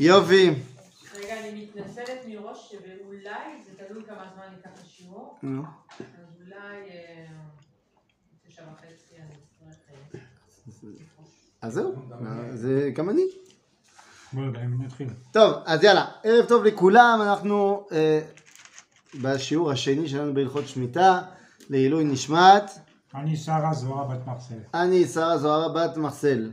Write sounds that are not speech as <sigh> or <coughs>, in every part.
יופי. רגע, אני מתנצלת מראש שאולי זה תלוי כמה זמן ייקח השיעור. אז אולי אה, תשע וחצי אני אצטרך... אה, אז זהו, זה גם אני. נתחיל. טוב, אז יאללה, ערב טוב לכולם, אנחנו אה, בשיעור השני שלנו בהלכות שמיטה, לעילוי נשמת, אני שרה זוהרה בת מרסל. אני שרה זוהרה בת מחסל.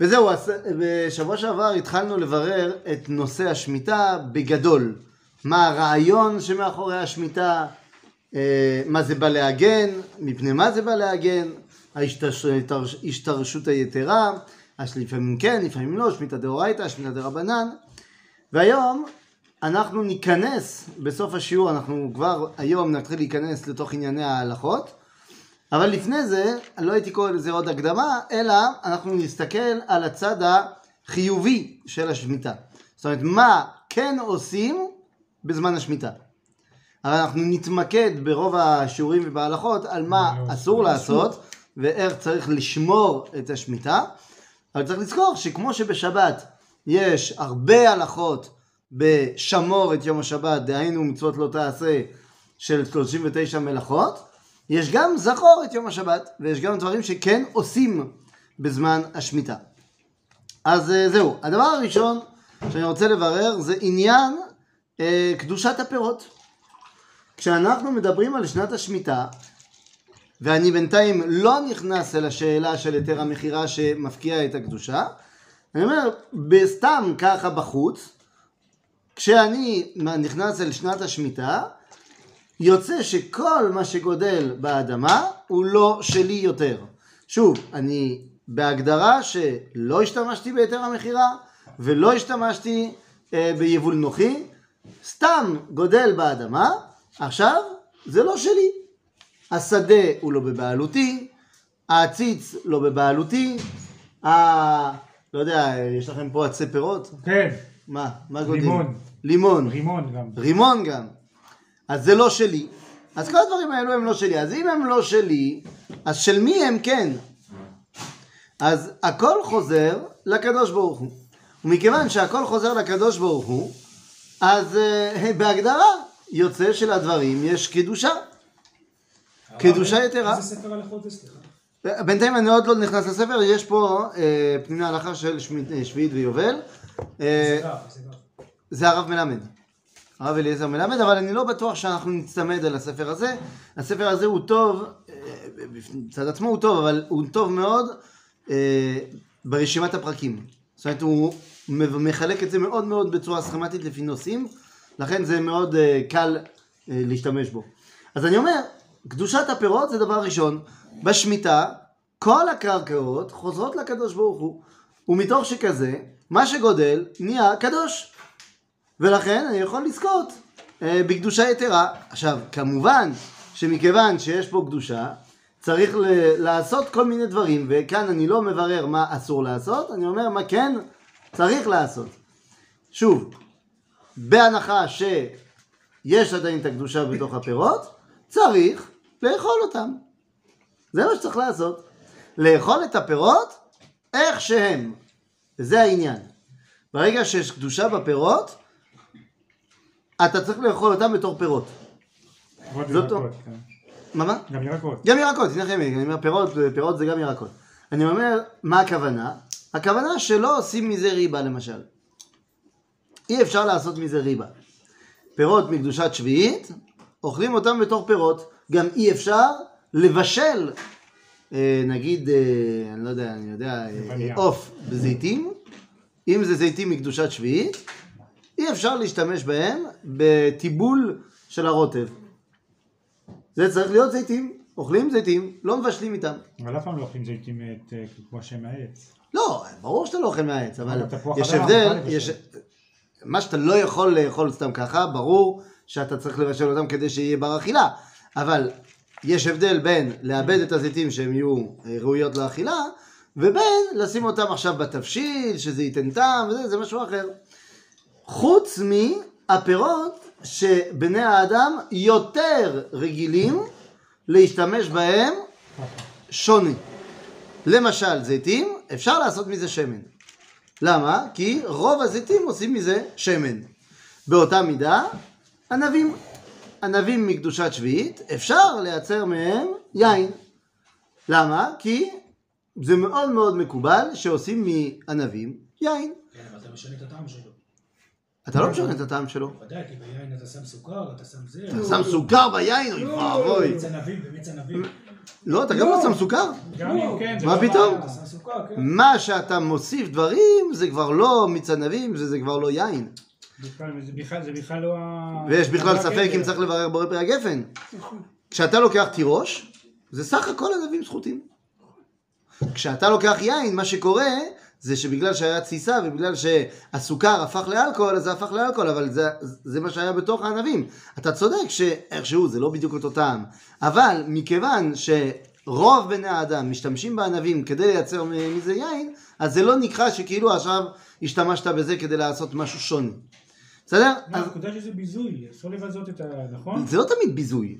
וזהו, בשבוע שעבר התחלנו לברר את נושא השמיטה בגדול. מה הרעיון שמאחורי השמיטה, אה, מה זה בא להגן, מפני מה זה בא להגן, ההשתרש- ההשתרשות היתרה, אז לפעמים כן, לפעמים לא, שמיטה דאורייתא, שמיטה דרבנן. והיום אנחנו ניכנס, בסוף השיעור אנחנו כבר היום נתחיל להיכנס לתוך ענייני ההלכות. אבל לפני זה, לא הייתי קורא לזה עוד הקדמה, אלא אנחנו נסתכל על הצד החיובי של השמיטה. זאת אומרת, מה כן עושים בזמן השמיטה. הרי אנחנו נתמקד ברוב השיעורים ובהלכות על מה אסור. לעשות ואיך צריך לשמור את השמיטה. אבל צריך לזכור שכמו שבשבת יש הרבה הלכות בשמור את יום השבת, דהיינו מצוות לא תעשה של 39 מלאכות, יש גם זכור את יום השבת, ויש גם דברים שכן עושים בזמן השמיטה. אז אה, זהו, הדבר הראשון שאני רוצה לברר זה עניין אה, קדושת הפירות. כשאנחנו מדברים על שנת השמיטה, ואני בינתיים לא נכנס אל השאלה של היתר המכירה שמפקיע את הקדושה, אני אומר, בסתם ככה בחוץ, כשאני נכנס אל שנת השמיטה, יוצא שכל מה שגודל באדמה הוא לא שלי יותר. שוב, אני בהגדרה שלא השתמשתי בהיתר המכירה ולא השתמשתי אה, ביבול נוחי, סתם גודל באדמה, עכשיו זה לא שלי. השדה הוא לא בבעלותי, העציץ לא בבעלותי, ה... לא יודע, יש לכם פה עצי פירות? כן, מה? מה גודל? לימון. לימון. רימון גם. רימון גם. אז זה לא שלי. אז כל הדברים האלו הם לא שלי. אז אם הם לא שלי, אז של מי הם כן? אז הכל חוזר לקדוש ברוך הוא. ומכיוון שהכל חוזר לקדוש ברוך הוא, אז uh, <laughs> בהגדרה יוצא שלדברים יש קדושה. קדושה יתרה. איזה ספר הלכות זה, סליחה? בינתיים אני עוד לא נכנס לספר, יש פה אה, פנימי הלכה של שמית- אה, שביעית ויובל. אה. זה הרב מלמד. הרב אליעזר מלמד, אבל אני לא בטוח שאנחנו נצמד על הספר הזה. הספר הזה הוא טוב, אה, מצד עצמו הוא טוב, אבל הוא טוב מאוד אה, ברשימת הפרקים. זאת אומרת, הוא מחלק את זה מאוד מאוד בצורה סכמטית לפי נושאים, לכן זה מאוד אה, קל אה, להשתמש בו. אז אני אומר, קדושת הפירות זה דבר ראשון. בשמיטה, כל הקרקעות חוזרות לקדוש ברוך הוא. ומתוך שכזה, מה שגודל נהיה קדוש. ולכן אני יכול לזכות אה, בקדושה יתרה. עכשיו, כמובן שמכיוון שיש פה קדושה, צריך ל- לעשות כל מיני דברים, וכאן אני לא מברר מה אסור לעשות, אני אומר מה כן צריך לעשות. שוב, בהנחה שיש עדיין את הקדושה בתוך הפירות, צריך לאכול אותם. זה מה שצריך לעשות. לאכול את הפירות איך שהם. וזה העניין. ברגע שיש קדושה בפירות, אתה צריך לאכול אותם בתור פירות. זאת- כן. מה מה? גם ירקות. גם ירקות, אני אומר פירות, פירות זה גם ירקות. אני אומר, מה הכוונה? הכוונה שלא עושים מזה ריבה למשל. אי אפשר לעשות מזה ריבה. פירות מקדושת שביעית, אוכלים אותם בתור פירות. גם אי אפשר לבשל, אה, נגיד, אה, אני לא יודע, אני יודע, אה. עוף בזיתים, אם זה זיתים מקדושת שביעית, אי אפשר להשתמש בהם בטיבול של הרוטב. זה צריך להיות זיתים, אוכלים זיתים, לא מבשלים איתם. אבל אף פעם לא אוכלים זיתים את, אה, כמו שהם מהעץ. לא, ברור שאתה לא אוכל מהעץ, אבל יש הבדל? יש... מה שאתה לא יכול לאכול סתם ככה, ברור שאתה צריך לבשל אותם כדי שיהיה בר אכילה, אבל יש הבדל בין לאבד את הזיתים שהם יהיו אה, ראויות לאכילה, ובין לשים אותם עכשיו בתבשיל, שזה ייתן טעם, וזה, זה משהו אחר. חוץ מהפירות שבני האדם יותר רגילים להשתמש בהם שונה. למשל זיתים, אפשר לעשות מזה שמן. למה? כי רוב הזיתים עושים מזה שמן. באותה מידה, ענבים. ענבים מקדושת שביעית, אפשר לייצר מהם יין. למה? כי זה מאוד מאוד מקובל שעושים מענבים יין. כן, אבל אתה משנה את הטעם שלו. אתה לא משנה את הטעם שלו. ודאי, כי ביין אתה שם סוכר, אתה שם זה. אתה שם סוכר ביין, אוי ואבוי. מיץ ענבים ומיץ ענבים. לא, אתה גם לא שם סוכר. גם אם כן, מה לא פתאום? כן. מה שאתה מוסיף דברים, זה כבר לא מיץ ענבים, זה כבר לא יין. זה בכלל- לא ה... ויש בכלל לא ספק. אם צריך לברר בורא פרי הגפן. כשאתה לוקח תירוש, זה סך הכל ענבים סחוטים. כשאתה לוקח יין, מה שקורה זה שבגלל שהיה תסיסה ובגלל שהסוכר הפך לאלכוהול, אז זה הפך לאלכוהול, אבל זה, זה מה שהיה בתוך הענבים. אתה צודק שאיכשהו זה לא בדיוק אותו טעם, אבל מכיוון שרוב בני האדם משתמשים בענבים כדי לייצר מזה יין, אז זה לא נקרא שכאילו עכשיו השתמשת בזה כדי לעשות משהו שונה. בסדר? לא, הנקודה שזה ביזוי, אסור לבזות את ה... נכון? זה לא תמיד ביזוי.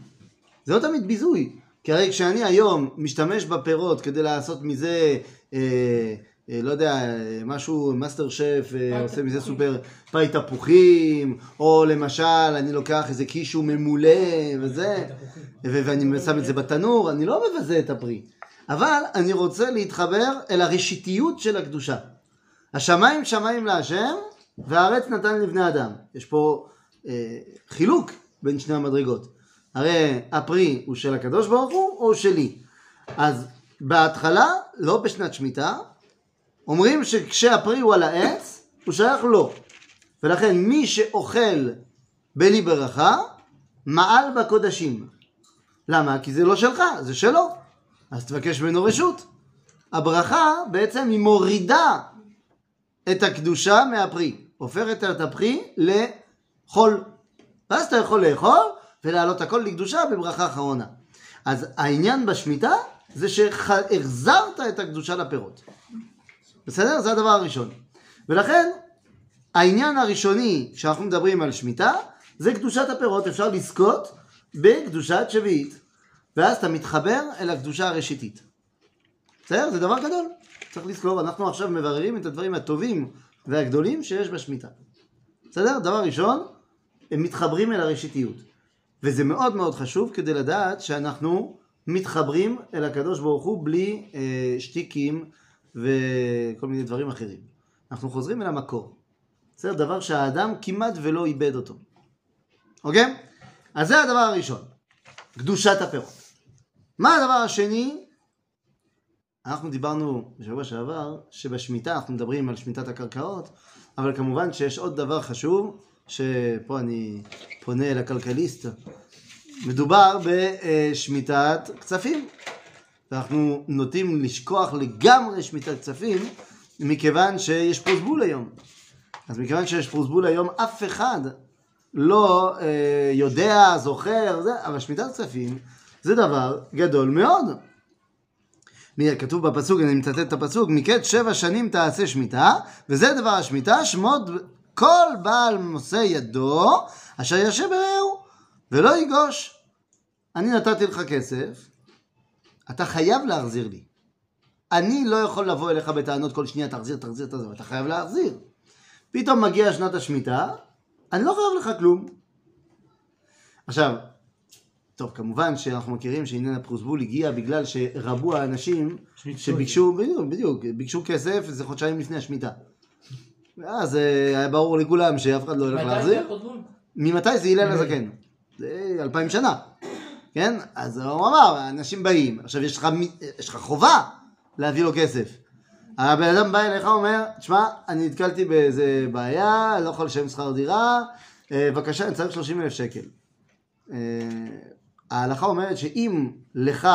זה לא תמיד ביזוי. כי הרי כשאני היום משתמש בפירות כדי לעשות מזה, אה, לא יודע, אה, משהו, מאסטר שף, אה, עושה מזה סופר פאי תפוחים, או למשל אני לוקח איזה קישו ממולא וזה, ואני שם את זה בתנור, אני לא מבזה את הפרי. אבל אני רוצה להתחבר אל הרשיתיות של הקדושה. השמיים שמיים להשם, והארץ נתן לבני אדם. יש פה אה, חילוק בין שני המדרגות. הרי הפרי הוא של הקדוש ברוך הוא או שלי. אז בהתחלה, לא בשנת שמיטה, אומרים שכשהפרי הוא על העץ, הוא שייך לו. ולכן מי שאוכל בלי ברכה, מעל בקודשים. למה? כי זה לא שלך, זה שלו. אז תבקש ממנו רשות. הברכה בעצם היא מורידה את הקדושה מהפרי, הופכת את הפרי לחול. ואז אתה יכול לאכול ולהעלות הכל לקדושה בברכה אחרונה. אז העניין בשמיטה זה שהחזרת את הקדושה לפירות. בסדר? זה הדבר הראשון. ולכן העניין הראשוני כשאנחנו מדברים על שמיטה זה קדושת הפירות, אפשר לזכות בקדושת שביעית. ואז אתה מתחבר אל הקדושה הראשיתית. בסדר? זה דבר גדול. צריך לזכור, אנחנו עכשיו מבררים את הדברים הטובים והגדולים שיש בשמיטה. בסדר? דבר ראשון, הם מתחברים אל הראשיתיות. וזה מאוד מאוד חשוב כדי לדעת שאנחנו מתחברים אל הקדוש ברוך הוא בלי אה, שטיקים וכל מיני דברים אחרים. אנחנו חוזרים אל המקור. בסדר? דבר שהאדם כמעט ולא איבד אותו. אוקיי? אז זה הדבר הראשון. קדושת הפירות. מה הדבר השני? אנחנו דיברנו בשבוע שעבר שבשמיטה אנחנו מדברים על שמיטת הקרקעות, אבל כמובן שיש עוד דבר חשוב, שפה אני פונה אל הכלכליסט. מדובר בשמיטת כספים. ואנחנו נוטים לשכוח לגמרי שמיטת כספים, מכיוון שיש פרוסבול היום. אז מכיוון שיש פרוסבול היום, אף אחד לא אה, יודע, זוכר, זה, אבל שמיטת כספים זה דבר גדול מאוד. כתוב בפסוק, אני מצטט את הפסוק, מקץ שבע שנים תעשה שמיטה, וזה דבר השמיטה, שמות כל בעל נושא ידו, אשר ישב ברעהו, ולא יגוש. אני נתתי לך כסף, אתה חייב להחזיר לי. אני לא יכול לבוא אליך בטענות כל שנייה, תחזיר, תחזיר, תחזיר, אתה חייב להחזיר. פתאום מגיע שנת השמיטה, אני לא חייב לך כלום. עכשיו, טוב, כמובן שאנחנו מכירים שעניין הפרוסבול הגיע בגלל שרבו האנשים. שביקשו, בדיוק, בדיוק, ביקשו כסף, זה חודשיים לפני השמיטה. ואז אה, היה ברור לכולם שאף אחד לא הולך להחזיר. ממתי זה הלל הזקן? זה אלפיים שנה, כן? אז הוא אמר, האנשים באים, עכשיו יש לך, יש לך חובה להביא לו כסף. הבן אדם בא אליך ואומר, תשמע, אני נתקלתי באיזה בעיה, לא יכול לשלם שכר דירה, אה, בבקשה, אני צריך 30 אלף שקל. אה, ההלכה אומרת שאם לך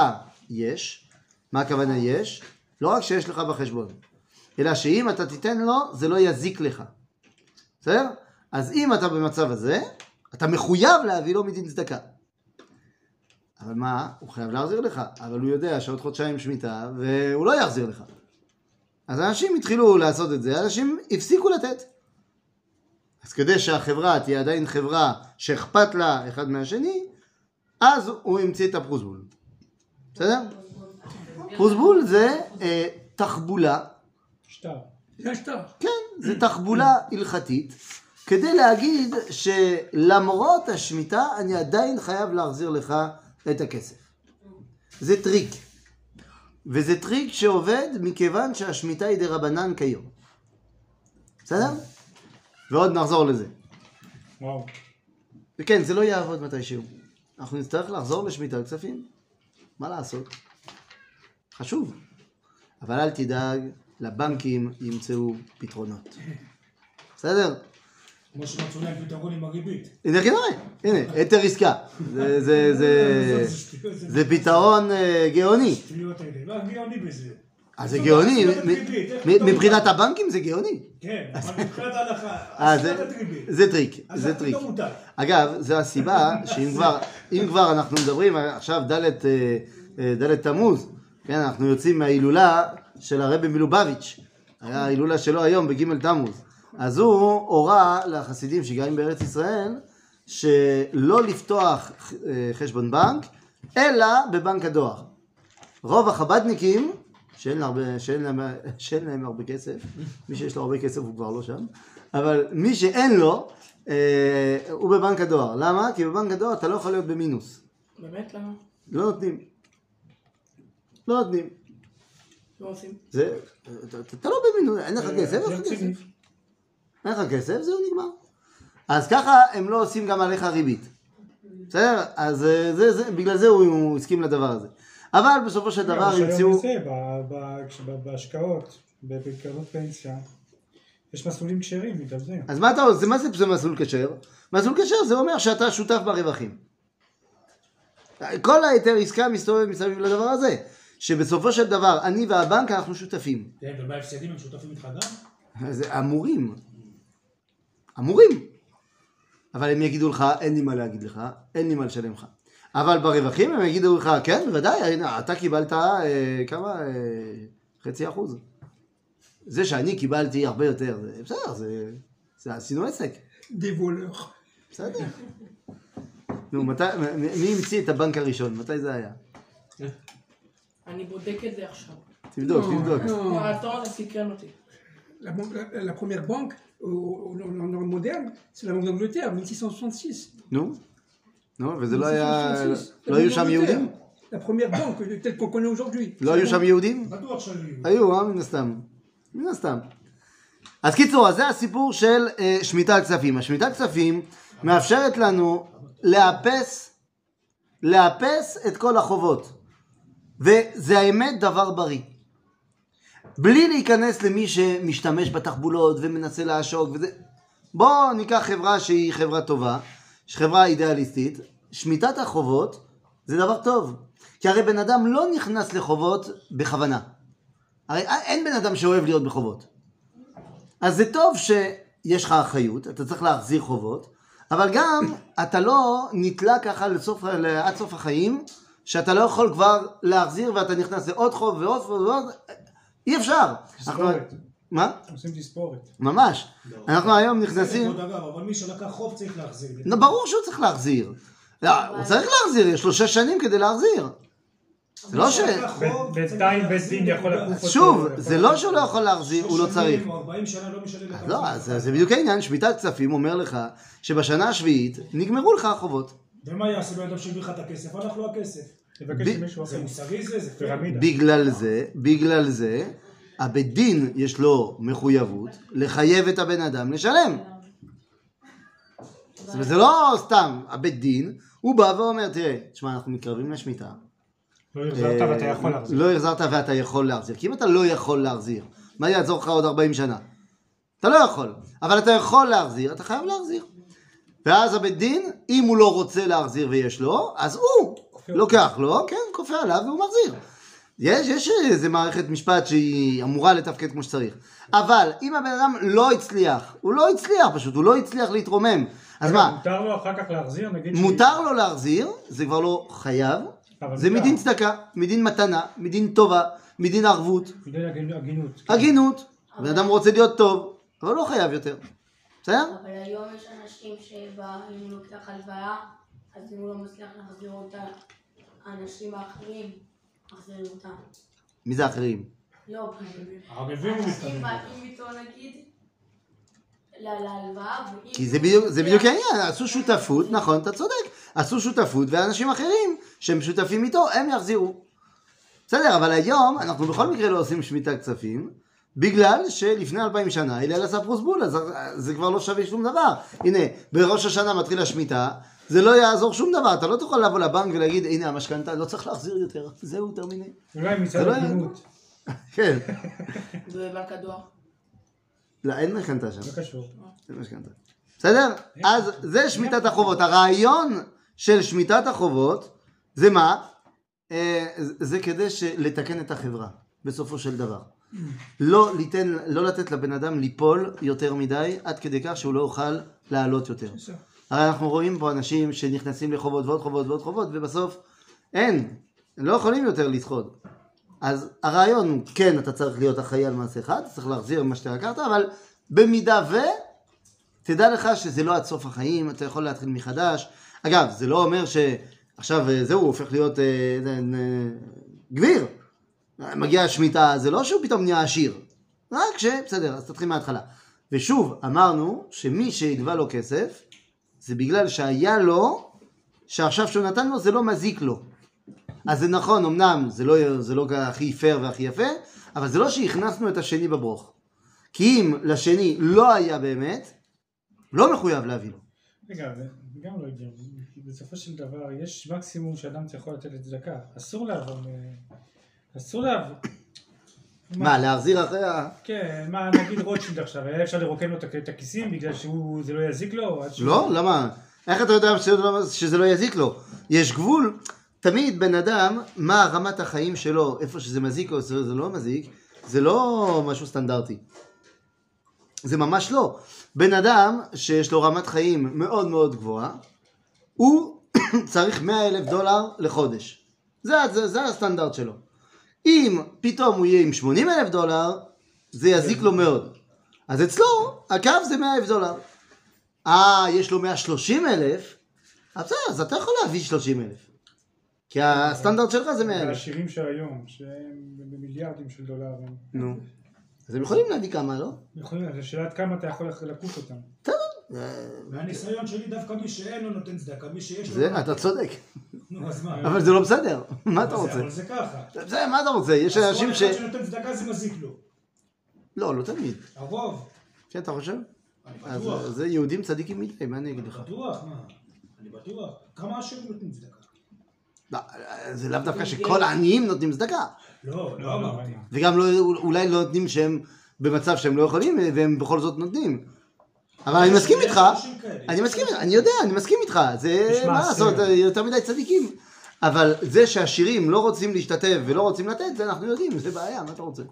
יש, מה הכוונה יש? לא רק שיש לך בחשבון, אלא שאם אתה תיתן לו, זה לא יזיק לך. בסדר? אז אם אתה במצב הזה, אתה מחויב להביא לו מדין צדקה. אבל מה? הוא חייב להחזיר לך, אבל הוא יודע שעוד חודשיים שמיטה, והוא לא יחזיר לך. אז אנשים התחילו לעשות את זה, אנשים הפסיקו לתת. אז כדי שהחברה תהיה עדיין חברה שאכפת לה אחד מהשני, אז הוא המציא את הפרוסבול. בסדר? פרוסבול זה אה, תחבולה שטר. זה השטר. כן, זה תחבולה הלכתית, כדי להגיד שלמרות השמיטה אני עדיין חייב להחזיר לך את הכסף. זה טריק. וזה טריק שעובד מכיוון שהשמיטה היא דרבנן כיום. בסדר? ועוד נחזור לזה. וואו. וכן, זה לא יעבוד מתישהו. אנחנו נצטרך לחזור לשמיטת כספים. מה לעשות? חשוב. אבל אל תדאג, לבנקים ימצאו פתרונות. בסדר? כמו שמצאו להם פתרון עם הריבית. הנה, כנראה, הנה, היתר עסקה. זה, זה, זה, <laughs> זה פתרון אה, גאוני. השטויות האלה. לא, גאוני בזה. אז זה גאוני, עשו לתת מ- ריבית, איך מ- פתאום מבחינת מותר? הבנקים זה גאוני. כן, אבל מבחינת ההלכה, אה, אסור זה- לתת ריבית. זה טריק, אז זה איך טריק. פתאום מותר? אגב, זו הסיבה שאם <laughs> כבר, אם כבר אנחנו מדברים, עכשיו ד' אה, אה, ד' תמוז, כן, אנחנו יוצאים מההילולה של הרבי מלובביץ', היה ההילולה שלו היום בג' תמוז. אז הוא הורה לחסידים שגרים בארץ ישראל, שלא לפתוח אה, חשבון בנק, אלא בבנק הדואר. רוב החבדניקים, שאין, לה הרבה, שאין, להם, <laughs> שאין להם הרבה כסף, מי שיש לו הרבה כסף הוא כבר לא שם, אבל מי שאין לו, אה, הוא בבנק הדואר. למה? כי בבנק הדואר אתה לא יכול להיות במינוס. באמת? למה? לא נותנים. לא נותנים. לא עושים. זה, אתה, אתה לא במינוס, אין לך כסף, אין לך כסף. אין לך כסף, זהו נגמר. אז ככה הם לא עושים גם עליך ריבית. בסדר? אז אה, זה, זה, בגלל זה הוא, הוא הסכים לדבר הזה. אבל בסופו של דבר אבל שהיום המציאו... זה, ב- ב- כש- ב- בהשקעות, בקרנות פנסיה, יש מסלולים כשרים בגלל זה. אז מה אתה עושה? מה זה, זה מסלול כשר? מסלול כשר זה אומר שאתה שותף ברווחים. כל ההיתר עסקה מסתובב מסביב לדבר הזה. שבסופו של דבר, אני והבנק אנחנו שותפים. כן, ובהפסדים הם שותפים איתך גם? זה אמורים. אמורים. אבל הם יגידו לך, אין לי מה להגיד לך, אין לי מה לשלם לך. אבל ברווחים הם יגידו לך, כן, בוודאי, הנה, אתה קיבלת אה, כמה? אה, חצי אחוז. זה שאני קיבלתי הרבה יותר, זה- בסדר, זה, זה עשינו עסק. des voleurs. בסדר. נו, מתי, מ- מי המציא את הבנק הראשון? מתי זה היה? אני בודק את זה עכשיו. תבדוק, תבדוק. מרתון, זה סקרן אותי. La, banque- la- la première banque au, au- dans dans le moderne, c'est la Banque d'Angleterre, 1666. נו? נו, וזה לא היה... 1666. לא La היו Banque שם d'Angleterre. יהודים? La première banque telle qu'on connaît aujourd'hui. לא היו שם יהודים? בטוח שהיו. היו, אה? מן הסתם. מן הסתם. אז קיצור, אז זה הסיפור של אה, שמיטת כספים. השמיטת כספים מאפשרת לנו לאפס, לאפס את כל החובות. וזה האמת דבר בריא. בלי להיכנס למי שמשתמש בתחבולות ומנסה לעשוק וזה. בואו ניקח חברה שהיא חברה טובה, חברה אידיאליסטית, שמיטת החובות זה דבר טוב. כי הרי בן אדם לא נכנס לחובות בכוונה. הרי אין בן אדם שאוהב להיות בחובות. אז זה טוב שיש לך אחריות, אתה צריך להחזיר חובות, אבל גם אתה לא נתלה ככה לסוף, עד סוף החיים, שאתה לא יכול כבר להחזיר ואתה נכנס לעוד חוב ועוד חוב ועוד, אי אפשר. תספורת. מה? עושים תספורת. ממש. אנחנו היום נכנסים... אבל מי שלקח חוב צריך להחזיר. לא, ברור שהוא צריך להחזיר. לא, הוא צריך להחזיר, יש לו שש שנים כדי להחזיר. זה לא ש... בינתיים בית דין יכול. לקוף אותו. שוב, זה לא שהוא לא. יכול להחזיר, הוא לא צריך. שנים או 40 שנה לא משלם לך. לא, אז זה בדיוק העניין, שמיטת כספים אומר לך שבשנה השביעית נגמרו לך החובות. ומה יעשה בן אדם שהביא לך את הכסף? הלך לו הכסף. תבקש ב- ממישהו זה אחר. מוסרי זה? זה פייר. פירמידה. בגלל זה, בגלל זה, הבית דין יש לו מחויבות לחייב את הבן אדם לשלם. זאת אומרת, זה לא סתם, הבית דין, הוא בא ואומר, תראה, תשמע, אנחנו מתקרבים לשמיטה. לא החזרת ואתה יכול אה, להחזיר. לא החזרת ואתה יכול להחזיר. כי אם אתה לא יכול להחזיר, מה יעזור לך עוד 40 שנה? אתה לא יכול. אבל אתה יכול להחזיר, אתה חייב להחזיר. ואז הבית דין, אם הוא לא רוצה להחזיר ויש לו, אז הוא לוקח לו, כן, כופה עליו והוא מחזיר. יש, יש איזה מערכת משפט שהיא אמורה לתפקד כמו שצריך. אבל אם הבן אדם לא הצליח, הוא לא הצליח פשוט, הוא לא הצליח להתרומם. אז מה, מותר לו אחר כך להחזיר, נגיד שהיא- מותר לו להחזיר, זה כבר לא חייב, אבל זה מותר. מדין צדקה, מדין מתנה, מדין טובה, מדין ערבות, מדין הגינ- הגינות. הגינות. בן אדם רוצה להיות טוב, אבל לא חייב יותר. בסדר? אבל היום יש אנשים שבא, אם הוא לוקח הלוואה, אז אם הוא לא מצליח להחזיר אותה, האנשים האחרים מחזירים אותה. מי זה האחרים? לא, הערבים הוא אנשים מתכוון. באים איתו נגיד. כי זה בדיוק, זה בדיוק העניין, עשו שותפות, נכון, אתה צודק, עשו שותפות ואנשים אחרים שהם שותפים איתו, הם יחזירו. בסדר, אבל היום אנחנו בכל מקרה לא עושים שמיטה כספים, בגלל שלפני אלפיים שנה הלל עשה פרוסבול, אז זה כבר לא שווה שום דבר. הנה, בראש השנה מתחיל השמיטה, זה לא יעזור שום דבר, אתה לא תוכל לבוא לבנק ולהגיד, הנה המשכנתה, לא צריך להחזיר יותר, זהו, טרמיני. אולי מצד זה לא- הגינות. <laughs> כן. <laughs> בבנק הדואר. לא, אין משכנתה שם. לא קשור. זה משכנתה. בסדר? אז זה שמיטת החובות. הרעיון של שמיטת החובות זה מה? אה, זה כדי לתקן את החברה, בסופו של דבר. לא, ליתן, לא לתת לבן אדם ליפול יותר מדי, עד כדי כך שהוא לא יוכל לעלות יותר. הרי אנחנו רואים פה אנשים שנכנסים לחובות ועוד חובות ועוד חובות, ובסוף אין, הם לא יכולים יותר לדחות. אז הרעיון הוא, כן, אתה צריך להיות אחראי על מעשיך, אתה צריך להחזיר מה שאתה לקחת, אבל במידה ו... תדע לך שזה לא עד סוף החיים, אתה יכול להתחיל מחדש. אגב, זה לא אומר שעכשיו אה, זהו, הוא הופך להיות אה, אה, אה, גביר. מגיעה השמיטה, זה לא שהוא פתאום נהיה עשיר. רק ש... בסדר, אז תתחיל מההתחלה. ושוב, אמרנו שמי שהגבה לו כסף, זה בגלל שהיה לו, שעכשיו שהוא נתן לו זה לא מזיק לו. אז זה נכון, אמנם זה לא, זה לא הכי פייר והכי יפה, אבל זה לא שהכנסנו את השני בברוך. כי אם לשני לא היה באמת, לא מחויב להביא לו. רגע, זה גם לא הגיוני. בסופו של דבר, יש מקסימום שאדם יכול לתת לצדקה. אסור לעבור... אסור לעבור... מה, להחזיר אחרי ה... כן, מה, נגיד רוטשילד עכשיו, היה אפשר לרוקן לו את הכ- את הכיסים בגלל שזה לא יזיק לו? לא? למה? איך אתה יודע שזה לא- שזה לא יזיק לו? יש גבול. תמיד בן אדם, מה רמת החיים שלו, איפה שזה מזיק או איפה זה לא מזיק, זה לא משהו סטנדרטי. זה ממש לא. בן אדם שיש לו רמת חיים מאוד מאוד גבוהה, הוא <coughs> צריך 100 אלף דולר לחודש. זה, זה, זה הסטנדרט שלו. אם פתאום הוא יהיה עם 80 אלף דולר, זה יזיק לו מאוד. אז אצלו, הקו זה 100 אלף דולר. אה, יש לו 130 אלף, אז בסדר, אז אתה יכול להביא 30 אלף. כי הסטנדרט שלך זה 100 אלף. העשירים של היום, שהם במיליארדים של דולרים. נו. אז הם יכולים להביא כמה, לא? יכולים, אז השאלה עד כמה אתה יכול לקוט אותם. מהניסיון שלי דווקא מי שאין לו נותן צדקה, מי שיש לו... זה, אתה צודק. נו, אז מה? אבל זה לא בסדר. מה אתה זה- רוצה? אבל זה ככה. בסדר, מה אתה רוצה? יש אז אנשים כל ש... אחד שנותן צדקה זה מזיק לו. לא, לא תמיד. הרוב. כן, אתה חושב? אני אז בטוח. זה יהודים צדיקים מדי, מה אני אגיד לך? בטוח, מה? אני בטוח. כמה עשירים נותנים צדקה? לא, זה לאו דווקא שכל העניים נותנים צדקה. לא, לא אמרתי. וגם לא, אולי לא נותנים שהם במצב שהם לא יכולים, והם בכל זאת נותנים. אבל אני מסכים איתך. אני מסכים, אני יודע, אני מסכים איתך, זה מה. לעשות, יותר מדי צדיקים. אבל זה שעשירים לא רוצים להשתתף ולא רוצים לתת, זה אנחנו יודעים, זה בעיה, מה אתה רוצה?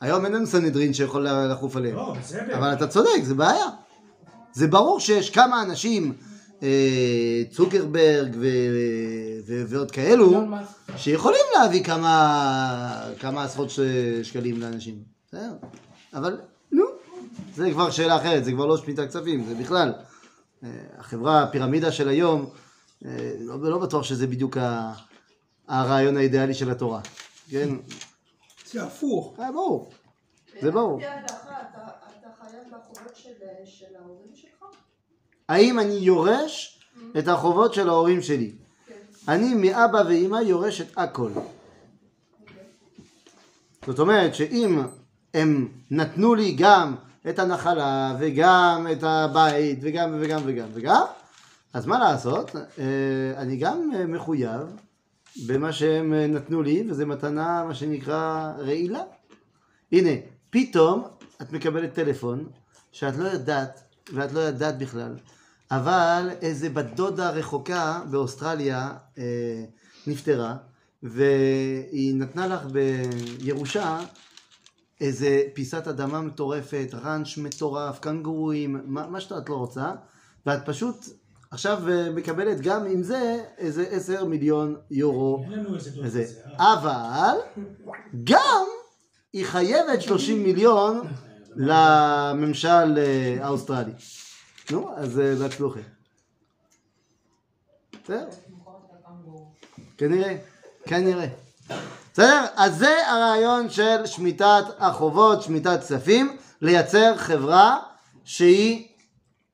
היום אין לנו סנהדרין שיכול לחוף עליהם. לא. אבל אתה צודק, זה בעיה. זה ברור שיש כמה אנשים, אה, צוקרברג ועוד כאלו. שיכולים להביא כמה, עשרות שקלים לאנשים. אבל, זה כבר שאלה אחרת, זה כבר לא שמיטה כספים, זה בכלל. אה, החברה, הפירמידה של היום, אה, לא, לא בטוח שזה בדיוק ה- הרעיון האידיאלי של התורה. כן? זה הפוך. אה, ברור. זה ברור. לפי הדעתך, אתה אתה חייב בחובות של של ההורים שלך? האם אני יורש את החובות של ההורים שלי? אני מאבא ואימא יורש את הכל. זאת אומרת שאם הם נתנו לי גם את הנחלה וגם את הבית וגם וגם וגם וגם, אז מה לעשות? אה, אני גם אה, מחויב במה שהם אה, נתנו לי, וזה מתנה, מה שנקרא, רעילה. הנה, פתאום את מקבלת טלפון שאת לא יודעת, ואת לא ידעת בכלל, אבל איזה בת דודה רחוקה באוסטרליה אה, נפטרה, והיא נתנה לך בירושה איזה פיסת אדמה מטורפת, ראנץ' מטורף, קנגורואים, מה, מה שאת לא רוצה, ואת פשוט עכשיו אה, מקבלת גם עם זה איזה עשר מיליון יורו. איזה. כזה. אה? אבל גם היא חייבת 30 מיליון לממשל אה, האוסטרלי. נו, אז בהצלחה. בסדר. כנראה, כנראה. בסדר? אז זה הרעיון של שמיטת החובות, שמיטת כספים, לייצר חברה שהיא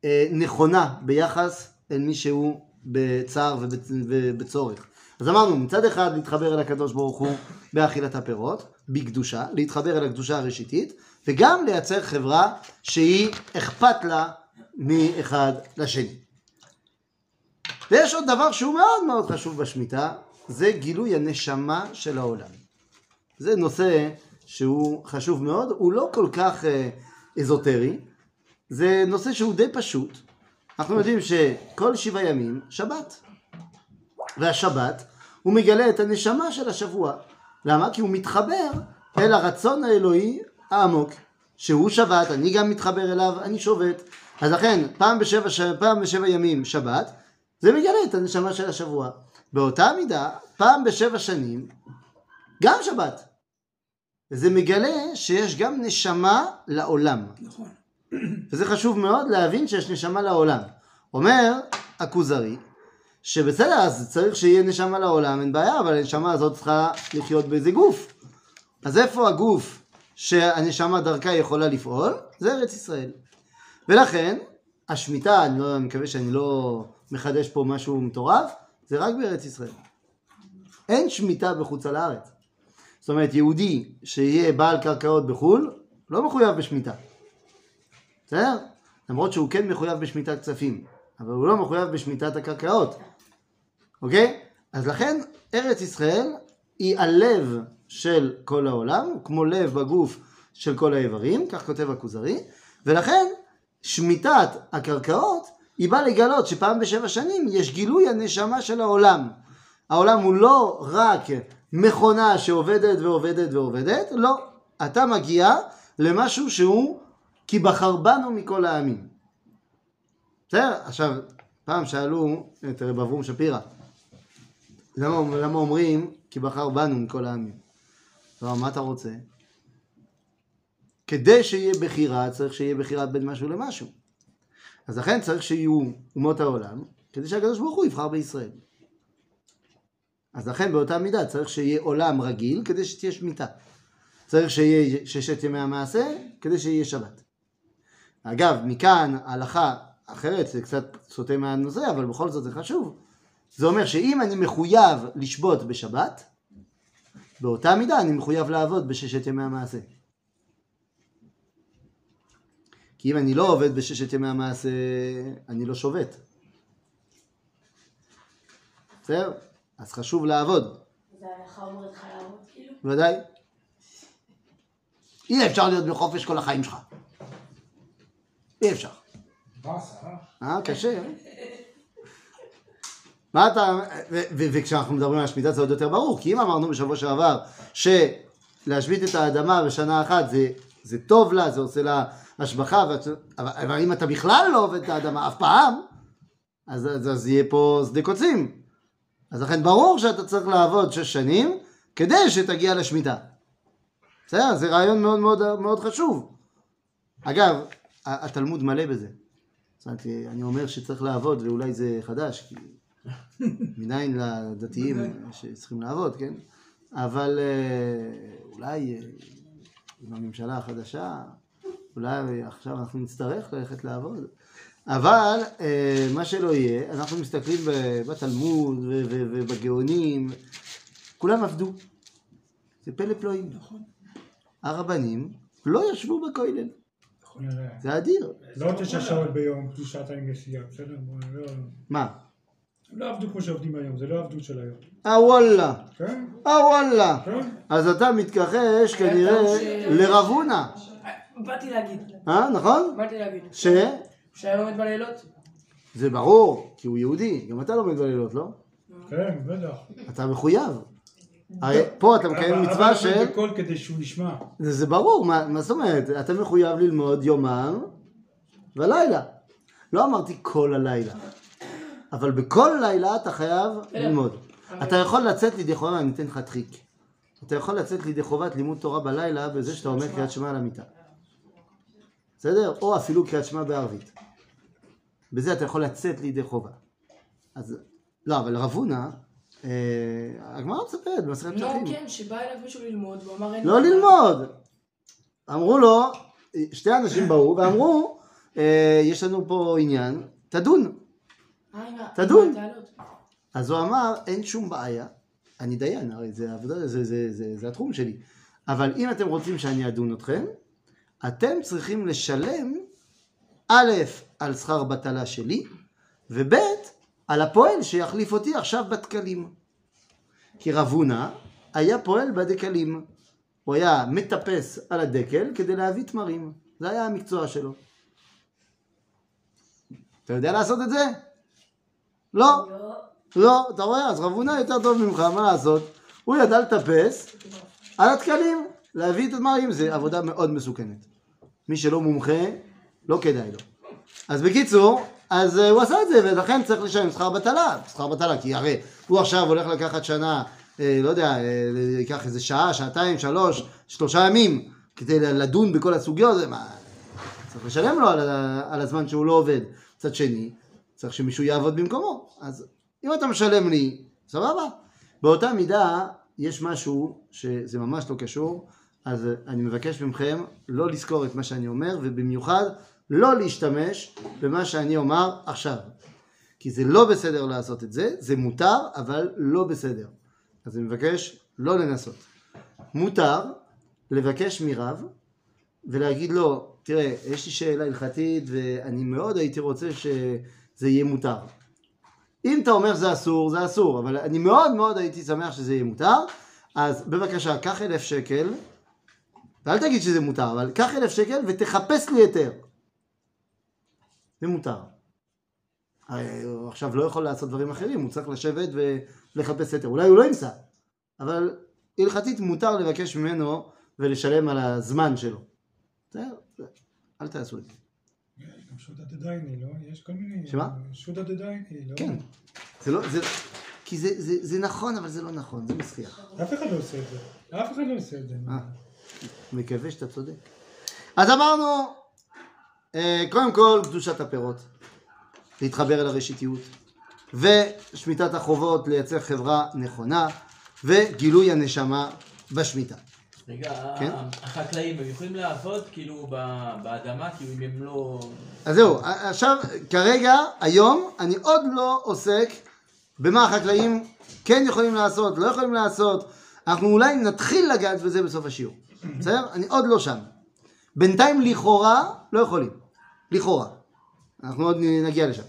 אה, נכונה ביחס אל מי שהוא בצער ובצ- ובצורך. אז אמרנו, מצד אחד להתחבר אל הקדוש ברוך הוא באכילת הפירות, בקדושה, להתחבר אל הקדושה הראשיתית, וגם לייצר חברה שהיא אכפת לה מאחד לשני. ויש עוד דבר שהוא מאוד מאוד חשוב בשמיטה, זה גילוי הנשמה של העולם. זה נושא שהוא חשוב מאוד, הוא לא כל כך אה, אזוטרי, זה נושא שהוא די פשוט. אנחנו יודעים שכל שבעה ימים, שבת. והשבת, הוא מגלה את הנשמה של השבוע. למה? כי הוא מתחבר אל הרצון האלוהי העמוק, שהוא שבת, אני גם מתחבר אליו, אני שובת. אז לכן, פעם בשבע, ש... פעם בשבע ימים שבת, זה מגלה את הנשמה של השבוע. באותה מידה, פעם בשבע שנים, גם שבת. וזה מגלה שיש גם נשמה לעולם. נכון. וזה חשוב מאוד להבין שיש נשמה לעולם. אומר הכוזרי, שבסדר, אז צריך שיהיה נשמה לעולם, אין בעיה, אבל הנשמה הזאת צריכה לחיות באיזה גוף. אז איפה הגוף שהנשמה דרכה יכולה לפעול? זה ארץ ישראל. ולכן, השמיטה, אני, לא, אני מקווה שאני לא מחדש פה משהו מטורף, זה רק בארץ ישראל. אין שמיטה בחוץ על הארץ. זאת אומרת, יהודי שיהיה בעל קרקעות בחו"ל, לא מחויב בשמיטה. בסדר? למרות שהוא כן מחויב בשמיטת כספים, אבל הוא לא מחויב בשמיטת הקרקעות, אוקיי? אז לכן ארץ ישראל היא הלב של כל העולם, כמו לב בגוף של כל האיברים, כך כותב הכוזרי, ולכן שמיטת הקרקעות היא באה לגלות שפעם בשבע שנים יש גילוי הנשמה של העולם. העולם הוא לא רק מכונה שעובדת ועובדת ועובדת, לא. אתה מגיע למשהו שהוא כי בחר בנו מכל העמים. בסדר? עכשיו, פעם שאלו את רב אברום שפירא, למה, למה אומרים כי בחר בנו מכל העמים? לא, מה אתה רוצה? כדי שיהיה בחירה, צריך שיהיה בחירה בין משהו למשהו. אז לכן צריך שיהיו אומות העולם, כדי שהקדוש ברוך הוא יבחר בישראל. אז לכן באותה מידה צריך שיהיה עולם רגיל, כדי שתהיה שמיטה. צריך שיהיה ששת ימי המעשה, כדי שיהיה שבת. אגב, מכאן הלכה אחרת, זה קצת סוטה מהנושא, אבל בכל זאת זה חשוב. זה אומר שאם אני מחויב לשבות בשבת, באותה מידה אני מחויב לעבוד בששת ימי המעשה. כי אם אני לא עובד בששת ימי המעשה, אני לא שובת. בסדר? אז חשוב לעבוד, זה ההלכה אומרת לך לעבוד כאילו? בוודאי. אי אפשר להיות בחופש כל החיים שלך. אי אפשר. באסה, אה? אה, קשה. אה? מה אתה... ו- ו- וכשאנחנו מדברים על השמיטה זה עוד יותר ברור, כי אם אמרנו בשבוע שעבר שלהשבית את האדמה בשנה אחת זה, זה טוב לה, זה עושה לה השבחה, אבל, אבל אם אתה בכלל לא עובד את האדמה אף פעם, אז, אז, אז יהיה פה שדה קוצים. אז לכן ברור שאתה צריך לעבוד שש שנים כדי שתגיע לשמיטה. בסדר? זה רעיון מאוד מאוד, מאוד חשוב. אגב, התלמוד מלא בזה. זאת אומרת, אני אומר שצריך לעבוד, ואולי זה חדש, כי מניין לדתיים שצריכים לעבוד, כן? אבל אה, אולי אה, עם הממשלה החדשה, אולי עכשיו אנחנו נצטרך ללכת לעבוד. אבל אה, מה שלא יהיה, אנחנו מסתכלים בתלמוד ובגאונים, כולם עבדו. זה פלא פלואים. נכון. הרבנים לא ישבו בכולל, נכון. זה אדיר. לא תשע שעות ביום, פלוס שעתיים נסיעה, בסדר? לא- מה? הם לא עבדו כמו שעובדים היום, זה לא עבדות של היום. אה וואלה, כן? אה וואלה. כן? אז אתה מתכחש כנראה לרב הונא, באתי להגיד, אה, נכון? באתי להגיד. ש... שהיה לומד בלילות? זה ברור, כי הוא יהודי, גם אתה לומד בלילות, לא? כן, בטח. אתה מחויב. הרי פה אתה מקיים אבל- מצווה אבל של... בקול כדי שהוא ישמע. זה זה ברור, מה מה זאת אומרת? אתה מחויב ללמוד יומם ולילה. לא אמרתי כל הלילה, אבל בכל לילה אתה חייב ללמוד. אתה יכול לצאת לידי חובה, אני אתן לך טריק. אתה יכול לצאת לידי חובת לימוד תורה בלילה בזה שאתה אומר קריאת שמע על המיטה. בסדר? או אפילו קריאת שמע בערבית. בזה אתה יכול לצאת לידי חובה. אז, לא, אבל רב הונא, אה, הגמרא מספרת במסכת פסחים. נו, כן, שבא אליו מישהו ללמוד, והוא אמר אין... לא לי- ללמוד. אמרו לו, שתי אנשים באו ואמרו, אה, יש לנו פה עניין, תדון. אה, עם ה- תדון. עם התעלות. אז הוא אמר, אין שום בעיה, אני דיין, הרי זה עבודה, זה, זה, זה, זה, זה התחום שלי. אבל אם אתם רוצים שאני אדון אתכם, אתם צריכים לשלם, א', על שכר בטלה שלי, וב', על הפועל שיחליף אותי עכשיו בתקלים. כי רב הונא היה פועל בדקלים. הוא היה מטפס על הדקל כדי להביא תמרים. זה היה המקצוע שלו. אתה יודע לעשות את זה? לא. לא. אתה רואה? אז רב הונא יותר טוב ממך, מה לעשות? הוא ידע לטפס על התקלים, להביא את הדמרים, זה עבודה מאוד מסוכנת. מי שלא מומחה, לא כדאי לו. אז בקיצור, אז אה, הוא עשה את זה, ולכן צריך לשלם שכר בטלה. שכר בטלה, כי הרי הוא עכשיו הולך לקחת שנה, אה, לא יודע, אה, ייקח איזה שעה, שעתיים, שלוש, שלושה ימים, כדי לדון בכל הסוגיות, מה... צריך לשלם לו על, על הזמן שהוא לא עובד. מצד שני, צריך שמישהו יעבוד במקומו. אז אם אתה משלם לי, סבבה. באותה מידה, יש משהו שזה ממש לא קשור, אז אני מבקש מכם לא לזכור את מה שאני אומר, ובמיוחד לא להשתמש במה שאני אומר עכשיו. כי זה לא בסדר לעשות את זה, זה מותר, אבל לא בסדר. אז אני מבקש לא לנסות. מותר לבקש מרב ולהגיד לו, תראה, יש לי שאלה הלכתית ואני מאוד הייתי רוצה שזה יהיה מותר. אם אתה אומר שזה אסור, זה אסור, אבל אני מאוד מאוד הייתי שמח שזה יהיה מותר, אז בבקשה, קח אלף שקל, ואל תגיד שזה מותר, אבל קח אלף שקל ותחפש לי היתר. זה מותר. הוא עכשיו לא יכול לעשות דברים אחרים, הוא צריך לשבת ולחפש היתר. אולי הוא לא ימצא, אבל הלכתית מותר לבקש ממנו ולשלם על הזמן שלו. בסדר? אל תעשו את זה. שודא דדייני, לא? יש כל מיני... שמה? שודא דדייני, לא? כן. זה לא, זה, כי זה, זה, זה נכון, אבל זה לא נכון, זה מסריח. אף אחד לא עושה את זה. אף אחד לא עושה את זה. אה. מקווה שאתה צודק. אז אמרנו, אה, קודם כל, קדושת הפירות, להתחבר אל הראשיתיות, ושמיטת החובות, לייצר חברה נכונה, וגילוי הנשמה בשמיטה. רגע, כן? החקלאים, הם יכולים לעבוד כאילו ב- באדמה, כאילו אם הם לא... אז זהו, עכשיו, כרגע, היום, אני עוד לא עוסק במה החקלאים כן יכולים לעשות, לא יכולים לעשות. אנחנו אולי נתחיל לגעת בזה בסוף השיעור. בסדר? אני עוד לא שם. בינתיים, לכאורה, לא יכולים. לכאורה. אנחנו עוד נגיע לשם.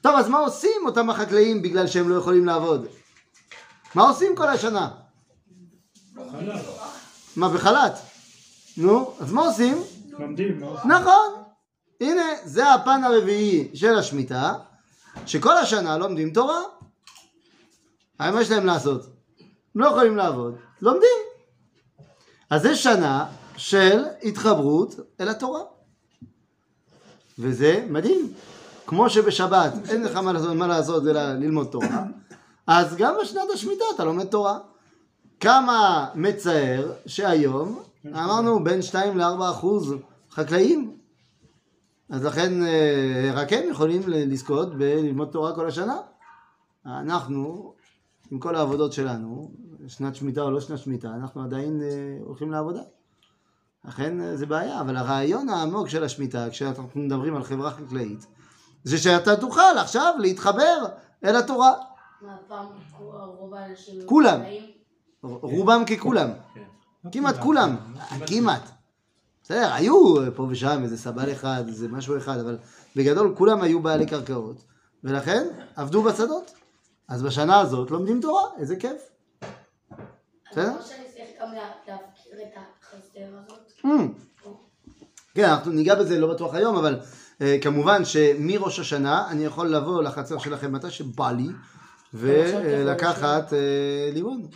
טוב, אז מה עושים אותם החקלאים בגלל שהם לא יכולים לעבוד? מה עושים כל השנה? מה, בחל"ת? נו, אז מה עושים? לומדים, מה עושים? נכון. הנה, זה הפן הרביעי של השמיטה, שכל השנה לומדים תורה. הרי מה יש להם לעשות? הם לא יכולים לעבוד, לומדים. אז זה שנה של התחברות אל התורה. וזה מדהים. כמו שבשבת אין לך מה לעשות, מה לעשות אלא ללמוד תורה, אז גם בשנת השמיטה אתה לומד תורה. כמה מצער שהיום אמרנו בין 2 ל-4 אחוז חקלאים. אז לכן אה, רק הם יכולים ל- לזכות בללמוד תורה כל השנה. אנחנו, עם כל העבודות שלנו, שנת שמיטה או לא שנת שמיטה, אנחנו עדיין אה, הולכים לעבודה. לכן אה, זה בעיה, אבל הרעיון העמוק של השמיטה, כשאנחנו מדברים על חברה חקלאית, זה שאתה תוכל עכשיו להתחבר אל התורה. מה, פעם רוב האנשים... היו כולם. חקלאים? רובם ככולם. כן. כמעט כולם. כמעט. בסדר, היו פה ושם איזה סבל אחד, איזה משהו אחד, אבל בגדול כולם היו בעלי קרקעות, ולכן עבדו בשדות. אז בשנה הזאת לומדים תורה, איזה כיף. בסדר? Mm. כן, אנחנו ניגע בזה לא בטוח היום, אבל אה, כמובן שמראש השנה אני יכול לבוא לחצר שלכם מתי שבא לי ולקחת אה, לימון.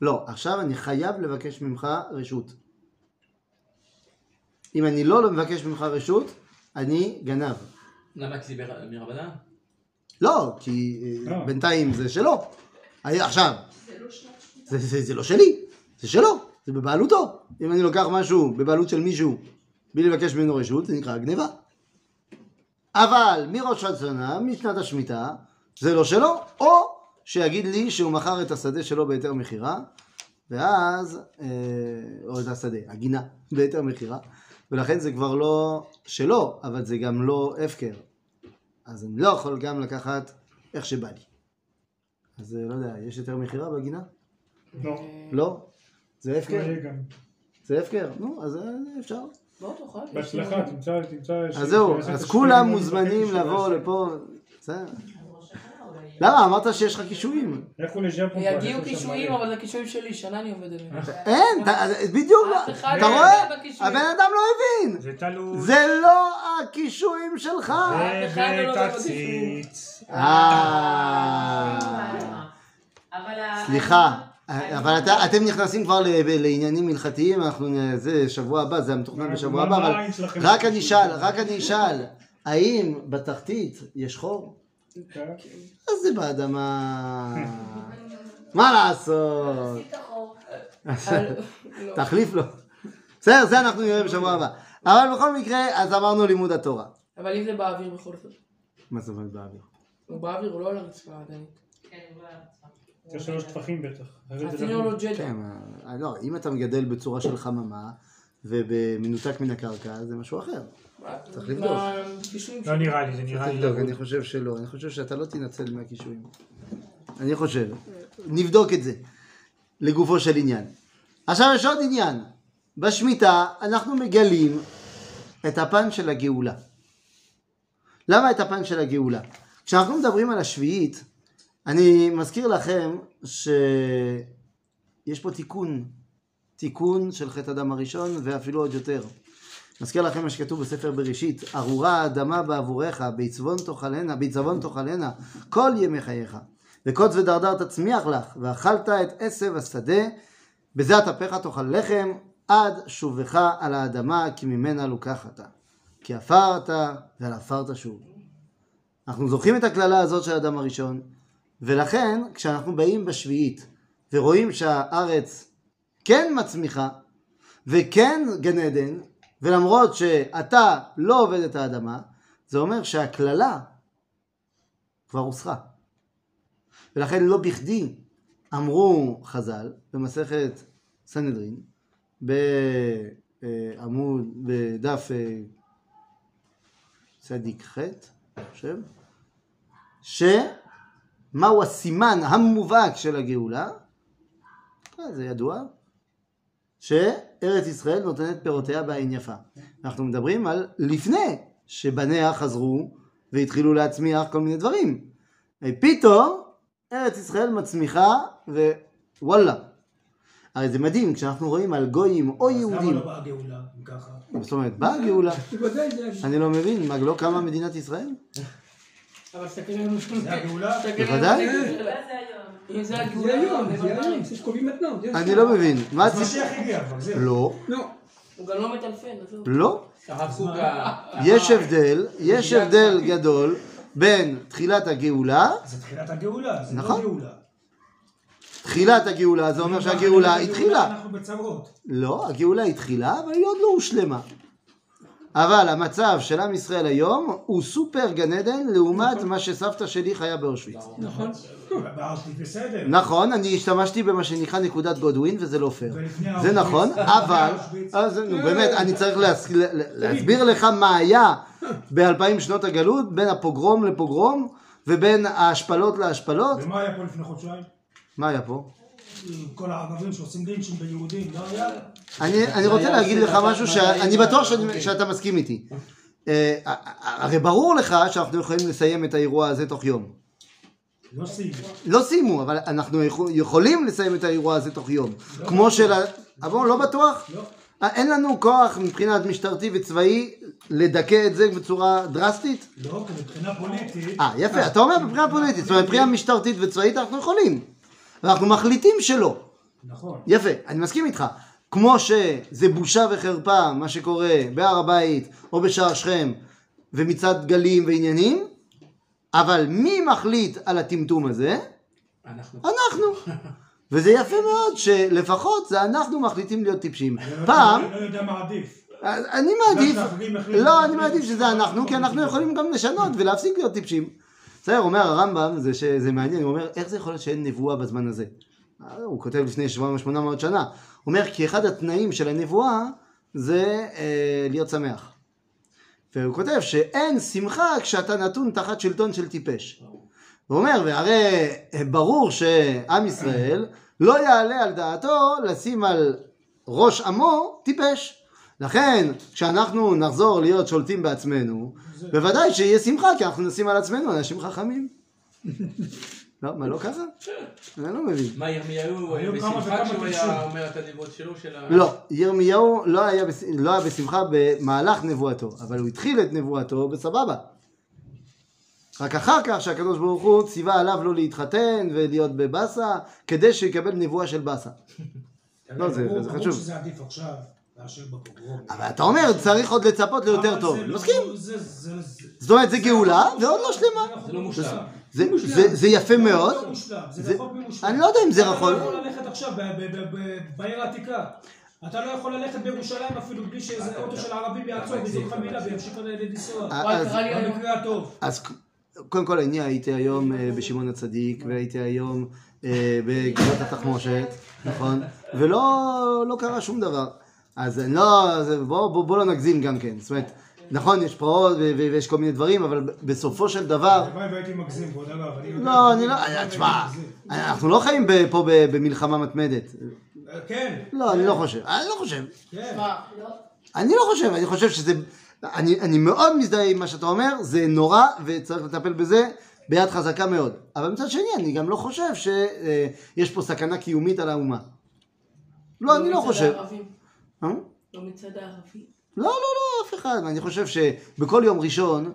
לא, עכשיו אני חייב לבקש ממך רשות. אם אני לא מבקש ממך רשות, אני גנב. למה כי זה בר- מרבנן? לא, כי אה, לא. בינתיים זה שלו. היה- עכשיו, זה, זה, זה לא שלי, זה שלו, זה בבעלותו. אם אני לוקח משהו בבעלות של מישהו בלי לבקש ממנו רשות, זה נקרא גניבה. אבל מראש השנה, משנת השמיטה, זה לא שלו, או שיגיד לי שהוא מכר את השדה שלו בהיתר מכירה, ואז, אה, או את השדה, הגינה, בהיתר מכירה, ולכן זה כבר לא שלו, אבל זה גם לא הפקר. אז אני לא יכול גם לקחת איך שבא לי. אז אה, לא יודע, יש היתר מכירה בגינה? לא. לא? זה לא הפקר? גם. זה הפקר? נו, אז אה, אפשר. בהצלחה, תמצא, תמצא... אז זהו, אז כולם מוזמנים לבוא. לפה. בסדר. אז ראש השנה אולי יהיה. למה? אמרת שיש לך קישואים. יגיעו קישואים, אבל זה קישואים שלי, שנה אני עובד עליהם. אין, ת- בדיוק, אתה לא רואה? הבן אדם לא הבין. זה תלוש. זה לא הקישואים שלך. אחד לא ובתציץ. אה, אבל ה- סליחה, אבל אתה- אתם נכנסים כבר לעניינים הלכתיים, אנחנו, זה שבוע הבא, זה המתוכנן בשבוע הבא, אבל? רק אני אשאל, רק אני אשאל, האם בתחתית יש חור? כן. אז זה באדמה. מה לעשות? לא. תחליף לו. בסדר, זה אנחנו נראה בשבוע הבא. אבל בכל מקרה, אז אמרנו לימוד התורה. אבל אם זה באוויר בכל זאת. מה זאת אומרת באוויר? הוא באוויר, הוא לא על הרצפה עדיין. כן, הוא לא היה עצמם. יש שלוש טפחים בטח. לא-. כן, אה, לא, אם אתה מגדל בצורה של חממה ובמנותק מן הקרקע, זה משהו אחר. צריך לבדוק. לא נראה לי, זה נראה צריך לי לבדוק, לבוד. אני חושב שלא, אני חושב שאתה לא תנצל מהקישואים. אני חושב. נבדוק את זה, לגופו של עניין. עכשיו יש עוד עניין. בשמיטה אנחנו מגלים את הפן של הגאולה. למה את הפן של הגאולה? כשאנחנו מדברים על השביעית, אני מזכיר לכם שיש פה תיקון, תיקון של חטא הדם הראשון ואפילו עוד יותר. מזכיר לכם מה שכתוב בספר בראשית, ארורה האדמה בעבורך, בעצבון תאכלנה, בעצבון תאכלנה, כל ימי חייך. וקוץ ודרדר תצמיח לך, ואכלת את עשב השדה, בזה אטפך תאכל לחם, עד שובך על האדמה, כי ממנה לוקחת. כי עפרת, ועל עפר תשוב. אנחנו זוכרים את הקללה הזאת של האדם הראשון, ולכן כשאנחנו באים בשביעית ורואים שהארץ כן מצמיחה וכן גן עדן, ולמרות שאתה לא עובד את האדמה, זה אומר שהקללה כבר הוסרה. ולכן לא בכדי אמרו חז"ל במסכת סנהדרין בעמוד, בדף אה, צדיק ח', אני חושב, שמהו הסימן המובהק של הגאולה? אה, זה ידוע, שארץ ישראל נותנת פירותיה בעין יפה. אנחנו מדברים על לפני שבניה חזרו והתחילו להצמיח כל מיני דברים. פתאום ארץ ישראל מצמיחה ווואלה. הרי זה מדהים כשאנחנו רואים על גויים או אז למה יהודים. לא באה גאולה, אם ככה? זאת אומרת, באה גאולה. <laughs> בוודאי זה... אני לא מבין, מה, לא קמה מדינת ישראל? <laughs> אבל תסתכל עלינו זה הגאולה? תסתכל בוודאי. עלינו. זה היום. זה זה הגאולה, היום, זה זה שקובעים. זה- אני לא מבין. מה הסיפור? משיח הגיע כבר, זהו. לא, לא. הוא גם לא מטלפן. לא. יש הבדל, יש הבדל גדול בין תחילת הגאולה, זה תחילת הגאולה, זה לא נכון. גאולה. תחילת הגאולה זה אומר שהגאולה התחילה. אנחנו בצרות. לא, הגאולה התחילה, אבל היא עוד לא הושלמה. אבל המצב של עם ישראל היום הוא סופר גן עדן לעומת מה שסבתא שלי חיה באושוויץ. נכון. בסדר. נכון, אני השתמשתי במה שנקרא נקודת גודווין וזה לא פייר. זה. נכון, אבל. אז נו, באמת, אני צריך להס- ל- להסביר לך מה היה באלפיים שנות הגלות, בין הפוגרום לפוגרום, ובין ההשפלות להשפלות. ומה היה פה לפני חודשיים? מה היה פה? כל הערבים שעושים לינצ'ים ביהודים, לא היה? אני, אני רוצה להגיד לך משהו שאני בטוח שאני- אוקיי. שאתה מסכים איתי. אה, הרי ברור לך שאנחנו יכולים לסיים את האירוע הזה תוך יום. לא סיימו. לא סיימו, אבל אנחנו יכול- יכולים לסיים את האירוע הזה תוך יום. כמו של... ה- אבל לא בטוח? לא. אה, אין לנו כוח מבחינת משטרתי וצבאי לדכא את זה בצורה דרסטית? לא, כי מבחינה פוליטית, אה, יפה, אתה אומר מבחינה פוליטית, זאת אומרת מבחינה משטרתית וצבאית אנחנו יכולים. אנחנו מחליטים שלא. נכון. יפה, אני מסכים איתך. כמו שזה בושה וחרפה מה שקורה בהר הבית או בשער שכם ומצעד גלים ועניינים, אבל מי מחליט על הטמטום הזה? אנחנו. אנחנו. <laughs> וזה יפה מאוד שלפחות זה אנחנו מחליטים להיות טיפשים. לא- פעם, אני לא יודע מה עדיף. אני מעדיף, לא, אני עדיף, מעדיף שזה אנחנו, כי אנחנו לא יכולים גם לשנות ולהפסיק להיות טיפשים. בסדר, אומר הרמב"ם, זה, שזה מעניין, הוא אומר, איך זה יכול להיות שאין נבואה בזמן הזה? אה, הוא כותב לפני 700-800 שנה. הוא אומר, כי אחד התנאים של הנבואה זה אה, להיות שמח. והוא כותב שאין שמחה כשאתה נתון תחת שלטון של טיפש. הוא אומר, והרי ברור שעם ישראל לא יעלה על דעתו לשים על ראש עמו טיפש. לכן, כשאנחנו נחזור להיות שולטים בעצמנו, בוודאי שיהיה שמחה, כי אנחנו נשים על עצמנו אנשים חכמים. לא, מה, לא ככה? אני לא מבין. מה, ירמיהו היה בשמחה כשהוא. היה אומר את הנבואות שלו? של ה- לא, ירמיהו לא היה, בש... לא היה בשמחה במהלך נבואתו, אבל הוא התחיל את נבואתו בסבבה. רק אחר כך שהקדוש ברוך הוא ציווה עליו לא להתחתן ולהיות בבאסה, כדי שיקבל נבואה של באסה. לא, זה- זה ברור חשוב. שזה עדיף עכשיו מאשר בפוגרום. אבל אתה אומר, צריך עוד לצפות ליותר טוב. אני לא- מסכים. זה- זה- זה- זאת אומרת, זה גאולה, ועוד לא. שלמה. זה לא מושלם. זה, יפה מאוד. זה לא מושלם, זה- זה רחוק ממושלם. אני לא יודע אם זה אתה רחוק. לא יכול ללכת עכשיו בעיר העתיקה. אתה לא יכול ללכת בירושלים אפילו בלי שאיזה אוטו של ערבים יעצור ויזרוק לך מילה וימשיך לנסוע. אז- קרה לי היום. במקרה הטוב. אז קודם כל אני הייתי היום אה, בשמעון הצדיק והייתי היום אה, בגבעות התחמושת, נכון? ולא לא קרה שום דבר. אז אני לא, זה- בוא, בוא, בוא לא נגזים גם כן. זאת אומרת, נכון, יש פרעות ויש כל מיני דברים, אבל בסופו של דבר, הלוואי והייתי מגזים, כבוד הרב. אני יודע- לא, אני לא, והייתי תשמע. אנחנו לא חיים פה במלחמה מתמדת. כן. לא, אני לא חושב. אני לא חושב. כן. לא. אני לא חושב, אני חושב שזה... אני, אני מאוד מזדהה עם מה שאתה אומר, זה נורא וצריך לטפל בזה ביד חזקה מאוד. אבל מצד שני, אני גם לא חושב שיש פה סכנה קיומית על האומה. לא, אני לא חושב. הערבים. אה? לא מצד הערבים. לא, לא, לא, אף אחד. אני חושב שבכל יום ראשון,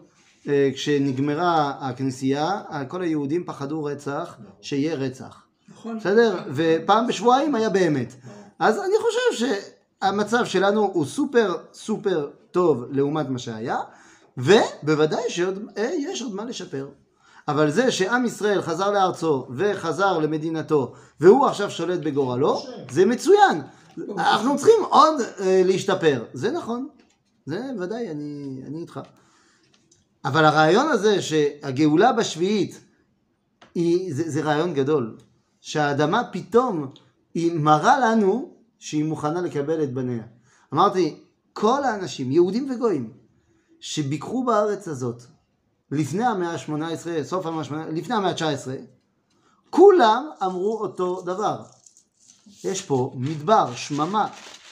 אה, כשנגמרה הכנסייה, כל היהודים פחדו רצח, שיהיה רצח. נכון. בסדר? ופעם בשבועיים היה באמת. אז אני חושב שהמצב שלנו הוא סופר סופר טוב לעומת מה שהיה, ובוודאי שיש עוד מה לשפר. אבל זה שעם ישראל חזר לארצו וחזר למדינתו והוא עכשיו שולט בגורלו, זה מצוין. אנחנו צריכים עוד אה, להשתפר. זה נכון. זה ודאי, אני, אני איתך. אבל הרעיון הזה שהגאולה בשביעית היא, זה, זה רעיון גדול. שהאדמה פתאום היא מראה לנו שהיא מוכנה לקבל את בניה. אמרתי, כל האנשים, יהודים וגויים, שביקרו בארץ הזאת לפני המאה ה-18, סוף המאה ה-18, לפני המאה ה-19, כולם אמרו אותו דבר. יש פה מדבר, שממה,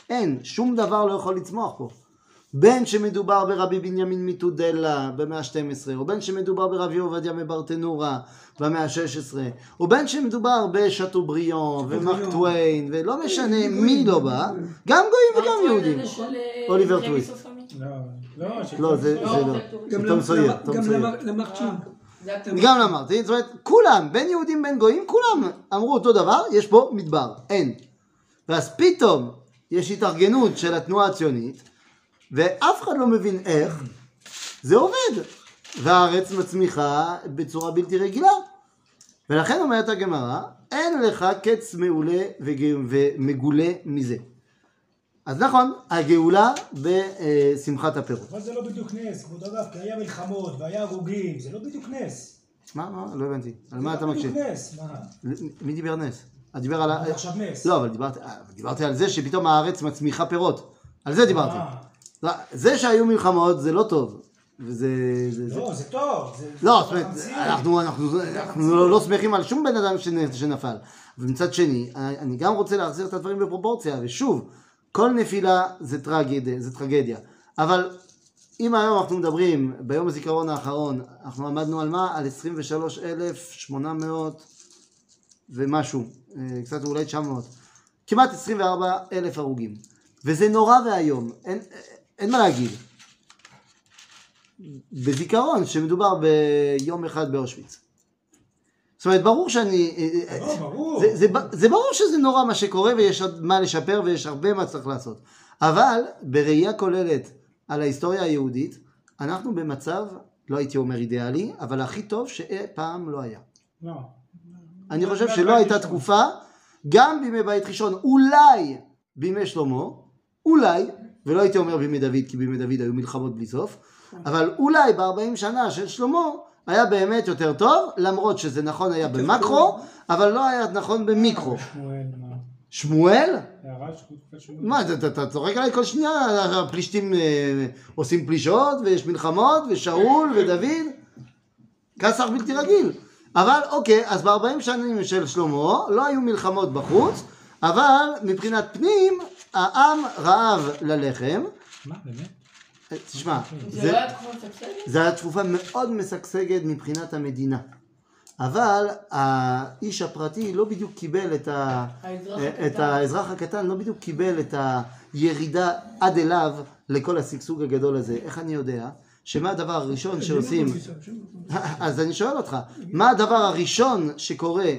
אין, שום דבר לא יכול לצמוח פה. בין שמדובר ברבי בנימין מתודלה במאה ה-12, או בין שמדובר ברבי עובדיה מברטנורה במאה ה-16, או בין שמדובר בשטובריון ומרק טוויין, ולא משנה מי לא בא, גם גויים וגם יהודים. של, אה, אוליבר רמי טוויסט. סופמי. לא, לא, של- לא, זה לא, זה לא. זה טוב. גם של גם. גם אמרתי, זאת אומרת, כולם, בין יהודים בין גויים, כולם אמרו אותו דבר, יש פה מדבר, אין. ואז פתאום יש התארגנות של התנועה הציונית, ואף אחד לא מבין איך, זה עובד. והארץ מצמיחה בצורה בלתי רגילה. ולכן אומרת הגמרא, אין לך קץ מעולה ומגולה מזה. אז נכון, הגאולה בשמחת הפירות. אבל זה לא בדיוק נס, כבוד הרב, כי היה מלחמות והיה הרוגים, זה לא בדיוק נס. מה, מה? לא הבנתי. על זה מה לא אתה בדיוק מקשיב? נס, מה? מי דיבר נס? אה, דיבר על ה... עכשיו נס. לא, אבל דיברתי, אה, על זה שפתאום הארץ מצמיחה פירות. על זה דיברתי. אה, לא, זה שהיו מלחמות זה לא טוב. וזה... זה, זה... לא, זה טוב. זה- לא, זה זאת אומרת. אנחנו, אנחנו, אנחנו לא, לא שמחים על שום בן אדם שנ- שנפל. ומצד שני, אני אני גם רוצה להחזיר את הדברים בפרופורציה, ושוב, כל נפילה זה טרגדיה, זה טרגדיה. אבל אם היום אנחנו מדברים, ביום הזיכרון האחרון, אנחנו עמדנו על מה? על 23,800 ומשהו, אה, קצת אולי 900. כמעט 24,000 הרוגים. וזה נורא ואיום, אין, אין מה להגיד. בזיכרון שמדובר ביום אחד באושוויץ. זאת אומרת, ברור שאני... אה, לא, ברור. זה, זה, זה ברור שזה נורא מה שקורה ויש עוד מה לשפר ויש הרבה מה צריך לעשות. אבל בראייה כוללת על ההיסטוריה היהודית, אנחנו במצב, לא הייתי אומר אידיאלי, אבל הכי טוב שאי פעם לא היה. לא. אני חושב בית שלא הייתה ראשון. תקופה, גם בימי בית ראשון, אולי בימי שלמה, אולי, ולא הייתי אומר בימי דוד, כי בימי דוד היו מלחמות בלי סוף, אבל אולי ב-40 שנה של שלמה, היה באמת יותר טוב, למרות שזה נכון היה במקרו, אבל לא היה נכון במיקרו. שמואל, מה? שמואל? הערה של שמואל. מה, אתה- אתה אתה צוחק עליי כל שנייה, הפלישתים אה, עושים פלישות, ויש מלחמות, ושאול, <laughs> ודוד, כסח בלתי רגיל. אבל אוקיי, אז ב-40 שנים של שלמה לא היו מלחמות בחוץ, אבל מבחינת פנים, העם רעב ללחם. מה, באמת? אה, תשמע, זה זה- לא היה תקופה מסבסדת? זו הייתה תקופה מאוד משגשגת מבחינת המדינה. אבל האיש הפרטי לא בדיוק קיבל את, ה... האזרח את הקטן. האזרח הקטן, לא בדיוק קיבל את הירידה עד אליו לכל השגשוג הגדול הזה. איך אני יודע? שמה הדבר הראשון שעושים... אז אני שואל אותך, מה הדבר הראשון שקורה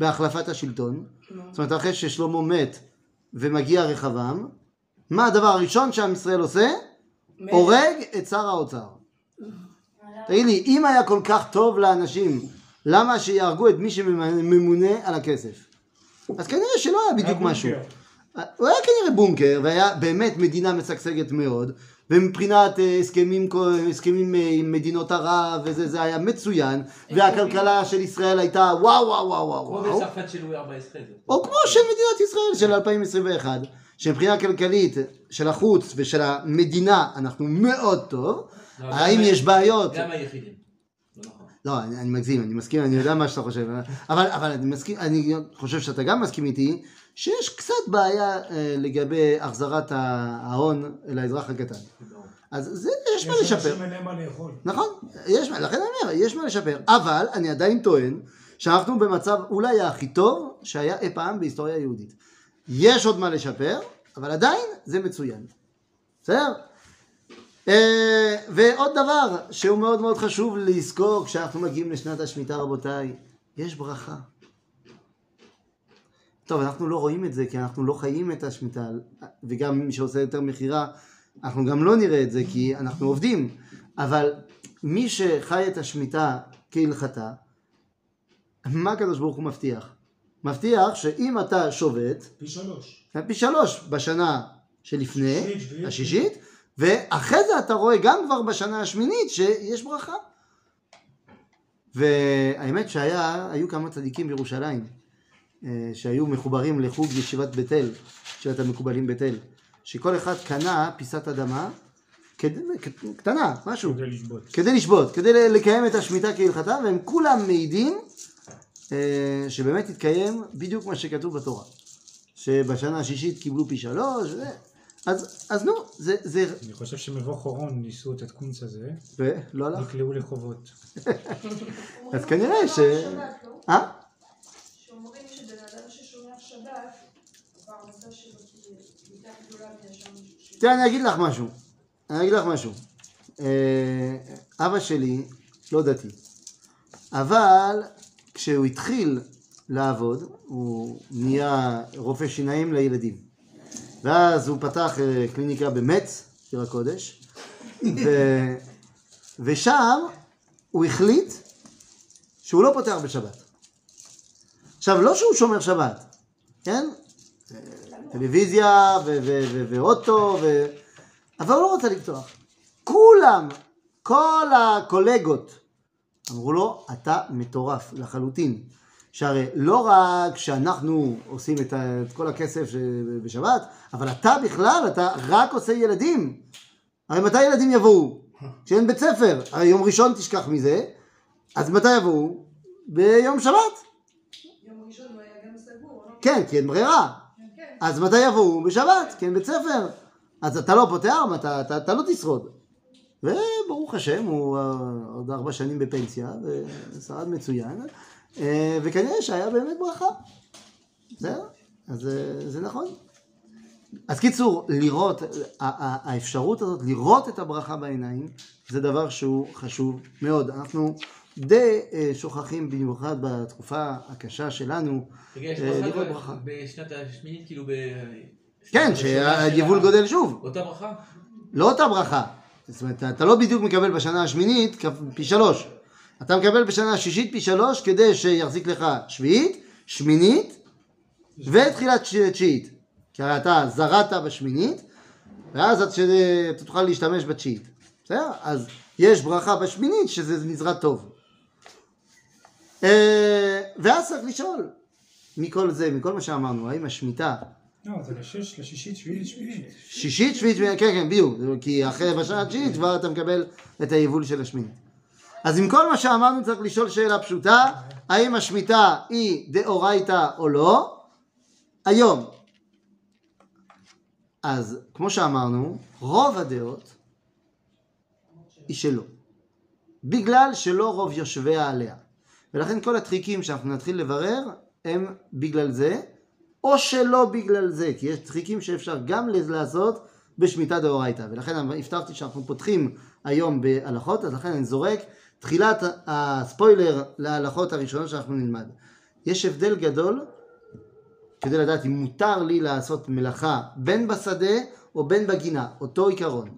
בהחלפת השלטון? זאת אומרת, אחרי ששלמה מת ומגיע רחבעם, מה הדבר הראשון שעם ישראל עושה? הורג את שר האוצר. תגיד לי, אם היה כל כך טוב לאנשים, למה שיהרגו את מי שממונה על הכסף? אז כנראה שלא היה בדיוק משהו. הוא היה כנראה בונקר, והיה באמת מדינה משגשגת מאוד, ומבחינת אה, הסכמים, קו- הסכמים אה, עם מדינות ערב, וזה זה היה מצוין, והכלכלה של ישראל הייתה וואו וואו וואו וואו כמו וואו. בצרפת של לואי 14. או כמו של מדינת ישראל של 2021, שמבחינה כלכלית של החוץ ושל המדינה אנחנו מאוד טוב, לא, האם גם- יש בעיות? גם היחידים. לא אני, אני מגזים, אני מסכים, אני יודע מה שאתה חושב, אבל, אבל אני מסכים, אני חושב שאתה גם מסכים איתי, שיש קצת בעיה אה, לגבי החזרת ההון לאזרח הקטן. אז זה, יש מה יש לשפר. אנשים אין להם מה לאכול. נכון, יש, מה- לכן אני אומר, יש מה לשפר, אבל אני עדיין טוען שאנחנו במצב אולי הכי טוב שהיה אי פעם בהיסטוריה היהודית. יש עוד מה לשפר, אבל עדיין זה מצוין. בסדר? אה, ועוד דבר שהוא מאוד מאוד חשוב לזכור כשאנחנו מגיעים לשנת השמיטה רבותיי, יש ברכה. טוב, אנחנו לא רואים את זה כי אנחנו לא חיים את השמיטה, וגם מי שעושה יותר מכירה, אנחנו גם לא נראה את זה כי אנחנו עובדים, אבל מי שחי את השמיטה כהלכתה, מה הקדוש ברוך הוא מבטיח? מבטיח שאם אתה שובת, פי שלוש. פי שלוש בשנה שלפני. השישית, ואחרי זה אתה רואה גם כבר בשנה השמינית שיש ברכה. והאמת שהיו כמה צדיקים בירושלים אה, שהיו מחוברים לחוג ישיבת בית אל, ישיבת המקובלים בית אל, שכל אחד קנה פיסת אדמה, כדי, קטנה, משהו, כדי לשבות. כדי לשבות, כדי לקיים את השמיטה כהלכתה, והם כולם מעידים אה, שבאמת התקיים בדיוק מה שכתוב בתורה. שבשנה השישית קיבלו פי שלוש. אז, אז נו, זה, זה, אני חושב שמבוא חורון ניסו את הקונץ הזה, ולא הלך. נקלעו לחובות. <laughs> אז כנראה ש... אה? שאומרים שבן אדם ששומר שבת, הפרנסה שלו תהיה גדולה ש... תראה, אני אגיד לך משהו. אני אגיד לך משהו. אה, אבא שלי לא דתי. אבל כשהוא התחיל לעבוד, הוא נהיה רופא שיניים לילדים. ואז הוא פתח אה, קליניקה במץ, עיר הקודש, ו... ושם הוא החליט שהוא לא פותח בשבת. עכשיו, לא שהוא שומר שבת, כן? טלוויזיה ואוטו, ו... אבל הוא לא רוצה לפתוח. כולם, כל הקולגות, אמרו לו, אתה מטורף לחלוטין. שהרי לא רק שאנחנו עושים את, ה- את כל הכסף ש- בשבת, אבל אתה בכלל, אתה רק עושה ילדים. הרי מתי ילדים יבואו? כשאין בית ספר. הרי יום ראשון תשכח מזה, אז מתי יבואו? ביום שבת. יום ראשון היה גם סגור, לא? כן, כי אין ברירה. כן. אז מתי יבואו? בשבת, כי אין בית ספר. אז אתה לא פותח, אתה, אתה, אתה לא תשרוד. וברוך השם, הוא אה, עוד ארבע שנים בפנסיה, ושרד מצוין, וכנראה שהיה באמת ברכה. זהו, אז אה, זה נכון. אז קיצור, לראות, ה- ה- האפשרות הזאת, לראות את הברכה בעיניים, זה דבר שהוא חשוב מאוד. אנחנו די אה, שוכחים, במיוחד בתקופה הקשה שלנו, אה, לראות ברכה. בשנת השמינית, כאילו ב... כן, שהיבול גודל שוב. אותה ברכה? לא אותה ברכה. זאת אומרת, אתה לא בדיוק מקבל בשנה השמינית פי שלוש. אתה מקבל בשנה השישית פי שלוש כדי שיחזיק לך שביעית, שמינית ותחילת תשיעית. כי הרי אתה זרעת בשמינית, ואז אתה, תוכל להשתמש בתשיעית. בסדר? אז יש ברכה בשמינית שזה נזרע טוב. אה, ואז צריך לשאול, מכל זה, מכל מה שאמרנו, האם השמיטה לא, זה לשש, לשישית, שביעית, שמינית. שישית, שביעית, כן, כן, בדיוק, כי אחרי בשנה התשיעית כבר אתה מקבל את היבול של השמינית. אז עם כל מה שאמרנו צריך לשאול שאלה פשוטה, האם השמיטה היא דאורייתא או לא? היום. אז כמו שאמרנו, רוב הדעות היא שלא. בגלל שלא רוב יושביה עליה. ולכן כל הטריקים שאנחנו נתחיל לברר הם בגלל זה, או שלא בגלל זה, כי יש טריקים שאפשר גם לעשות בשמיטה דאורייתא. ולכן הבטחתי שאנחנו פותחים היום בהלכות, אז לכן אני זורק תחילת הספוילר להלכות הראשונות שאנחנו נלמד. יש הבדל גדול כדי לדעת אם מותר לי לעשות מלאכה בין בשדה או בין בגינה, אותו עיקרון.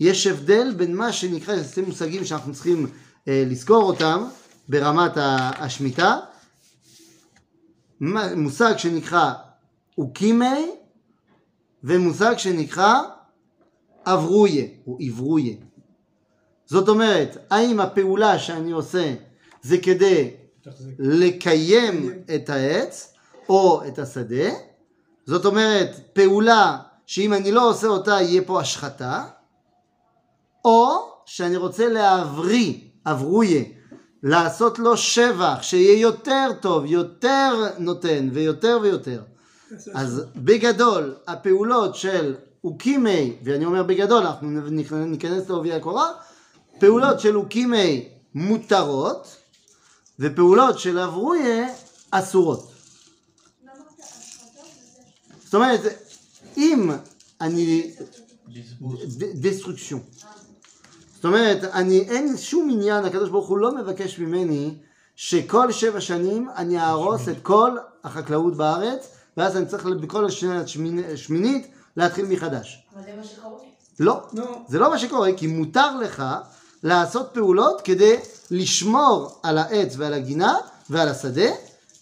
יש הבדל בין מה שנקרא, זה שתי מושגים שאנחנו צריכים אה, לזכור אותם ברמת השמיטה, מושג שנקרא אוקימי ומושג שנקרא אברויה או עברויה. זאת אומרת, האם הפעולה שאני עושה זה כדי תחזיק. לקיים את העץ או את השדה, זאת אומרת, פעולה שאם אני לא עושה אותה יהיה פה השחתה, או שאני רוצה להבריא, אברויה, לעשות לו שבח, שיהיה יותר טוב, יותר נותן ויותר ויותר. אז בגדול, הפעולות של אוקימי, ואני אומר בגדול, אנחנו ניכנס לעובי הקורה, פעולות של אוקימי מותרות, ופעולות של אברויי אסורות. זאת אומרת, אם אני... בזבוז. ד- destruction. זאת אומרת, אני, אין שום עניין, הקדוש ברוך הוא לא מבקש ממני שכל שבע שנים אני אהרוס את כל החקלאות בארץ, ואז אני צריך בכל השנה השמינ- השמינית להתחיל מחדש. אבל זה מה שקורה. לא, לא. זה לא מה שקורה, כי מותר לך לעשות פעולות כדי לשמור על העץ ועל הגינה ועל השדה,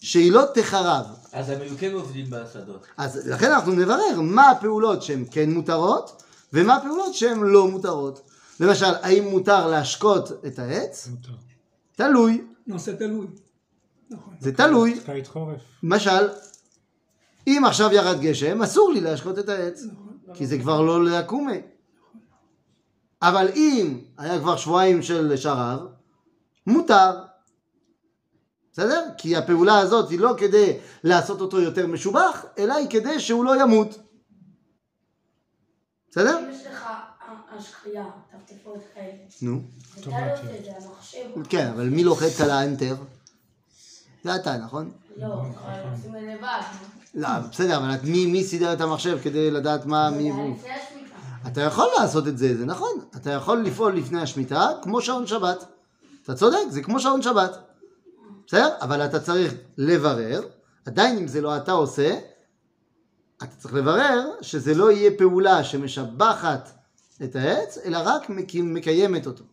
שהיא לא תחרב. אז הם היו כן עובדים בשדות. אז לכן אנחנו נברר מה הפעולות שהן כן מותרות, ומה הפעולות שהן לא מותרות. למשל, האם מותר להשקות את העץ? מותר. תלוי. לא, זה תלוי. נכון. זה תלוי. קיץ חורף. למשל, אם עכשיו ירד גשם, אסור לי להשקות את העץ, כי זה כבר לא לעקומי. אבל אם היה כבר שבועיים של שרב, מותר. בסדר? כי הפעולה הזאת היא לא כדי לעשות אותו יותר משובח, אלא היא כדי שהוא לא ימות. בסדר? אם יש לך השחייה, טפטפות כאלה, נו. אתה לא עושה את זה, המחשב, כן, אבל מי לוחץ על האנטר? זה אתה, נכון? לא, אבל עושים את זה לבד. לא, בסדר, אבל את- מי, מי סידר את המחשב כדי לדעת מה... אתה יכול לעשות את זה, זה נכון. אתה יכול לפעול לפני השמיטה כמו שעון שבת. אתה צודק, זה כמו שעון שבת. בסדר? אבל אתה צריך לברר, עדיין אם זה לא אתה עושה, אתה צריך לברר שזה לא יהיה פעולה שמשבחת את העץ, אלא רק מק- מקיימת אותו.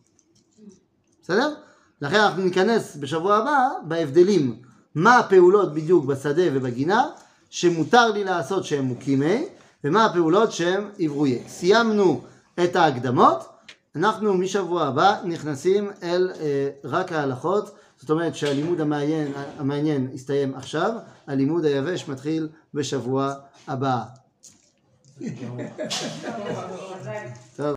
בסדר? לכן אנחנו ניכנס בשבוע הבא בהבדלים. מה הפעולות בדיוק בשדה ובגינה שמותר לי לעשות שהם מוקימי, ומה הפעולות שהם עברוי. סיימנו את ההקדמות, אנחנו משבוע הבא נכנסים אל אה, רק ההלכות, זאת אומרת שהלימוד המעניין, המעניין הסתיים עכשיו, הלימוד היבש מתחיל בשבוע הבא. טוב. <laughs>